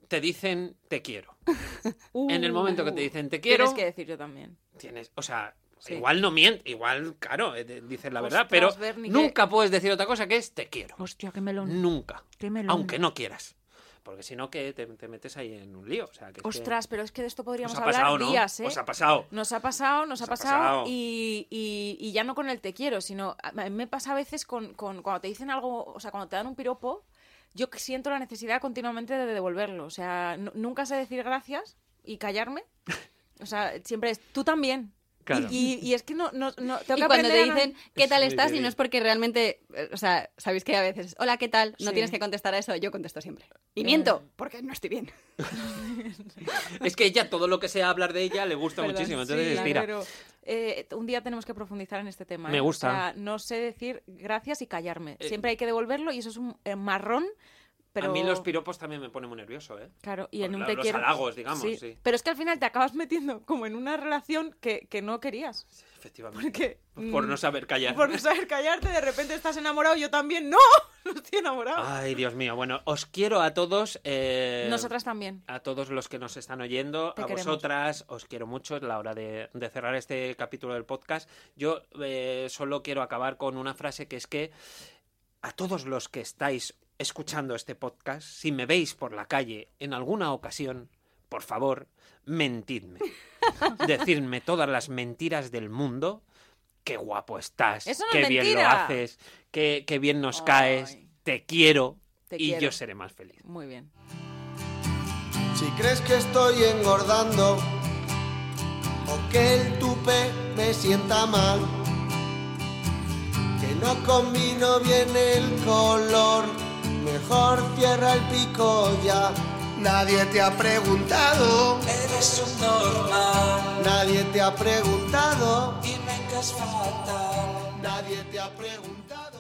Speaker 1: te dicen te quiero. En el momento que te dicen te
Speaker 2: Tienes
Speaker 1: quiero,
Speaker 2: que decir yo también.
Speaker 1: tienes, o sea,
Speaker 2: Sí.
Speaker 1: igual no mientes, igual, claro, eh, dices la verdad,
Speaker 2: Ostras,
Speaker 1: pero
Speaker 2: que-
Speaker 1: nunca puedes decir otra cosa que es te quiero.
Speaker 2: Hostia, qué melón.
Speaker 1: Nunca.
Speaker 2: Qué melón.
Speaker 1: Aunque no quieras. Porque si no, que te, te metes ahí en un lío. O sea, que es que-
Speaker 2: Ostras, pero es que de esto podríamos
Speaker 1: Os ha
Speaker 2: hablar
Speaker 1: pasado, ¿no?
Speaker 2: días, ¿eh?
Speaker 1: Os ha pasado.
Speaker 2: Nos ha pasado, nos
Speaker 1: Os
Speaker 2: ha pasado,
Speaker 1: pasado.
Speaker 2: Y, y- y ya no con el te quiero, sino a mí me pasa a veces con, con- cuando te dicen algo, o sea, cuando te dan un piropo, yo siento la necesidad continuamente de devolverlo. O sea, nu- nunca sé decir gracias y callarme. O sea, siempre es tú también.
Speaker 1: Claro.
Speaker 2: Y, y- y es que no, no, no tengo
Speaker 4: Y
Speaker 2: que
Speaker 4: cuando te
Speaker 2: aprender a-
Speaker 4: dicen qué tal estás y
Speaker 1: bien.
Speaker 4: no es porque realmente, eh, o sea, sabéis que a veces, hola, ¿qué tal? No
Speaker 2: Sí.
Speaker 4: tienes que contestar a eso, yo contesto siempre. Y
Speaker 2: Eh.
Speaker 4: miento, porque no estoy bien.
Speaker 1: Es que ella, todo lo que sea hablar de ella, le gusta
Speaker 2: Perdón,
Speaker 1: muchísimo. Entonces,
Speaker 2: sí, pero, eh, un día tenemos que profundizar en este tema.
Speaker 1: Me
Speaker 2: ¿eh?
Speaker 1: gusta.
Speaker 2: O sea, no sé decir gracias y callarme.
Speaker 1: Eh,
Speaker 2: Siempre hay que devolverlo y eso es un eh, marrón. Pero...
Speaker 1: A mí los piropos también me ponen muy nervioso, ¿eh?
Speaker 2: Claro, y en un te
Speaker 1: los
Speaker 2: quiero.
Speaker 1: halagos, digamos, sí.
Speaker 2: Pero es que al final te acabas metiendo como en una relación que, que no querías.
Speaker 1: Efectivamente.
Speaker 2: Porque.
Speaker 1: Por
Speaker 2: mm,
Speaker 1: no saber callar.
Speaker 2: Por no saber callarte, de repente estás enamorado, yo también. ¡No! No estoy enamorado.
Speaker 1: Ay, Dios mío. Bueno, os quiero a todos. eh,
Speaker 2: Nosotras también.
Speaker 1: A todos los que nos están oyendo,
Speaker 2: Te
Speaker 1: a
Speaker 2: queremos.
Speaker 1: vosotras, os quiero mucho. Es la hora de, de cerrar este capítulo del podcast. Yo eh, solo quiero acabar con una frase que es que a todos los que estáis escuchando este podcast, si me veis por la calle en alguna ocasión, por favor, mentidme. Decidme todas las mentiras del mundo. Qué guapo estás,
Speaker 2: Eso no
Speaker 1: qué
Speaker 2: es
Speaker 1: bien lo haces, qué, qué bien nos
Speaker 2: Ay.
Speaker 1: caes, te quiero
Speaker 2: Te
Speaker 1: y
Speaker 2: quiero.
Speaker 1: yo seré más feliz.
Speaker 2: Muy bien.
Speaker 5: Si crees que estoy engordando o que el tupe me sienta mal, que no combino bien el color, mejor cierra el pico ya. Nadie te ha preguntado,
Speaker 6: Eres un normal
Speaker 5: nadie te ha preguntado,
Speaker 6: y me caes fatal.
Speaker 5: nadie te ha preguntado.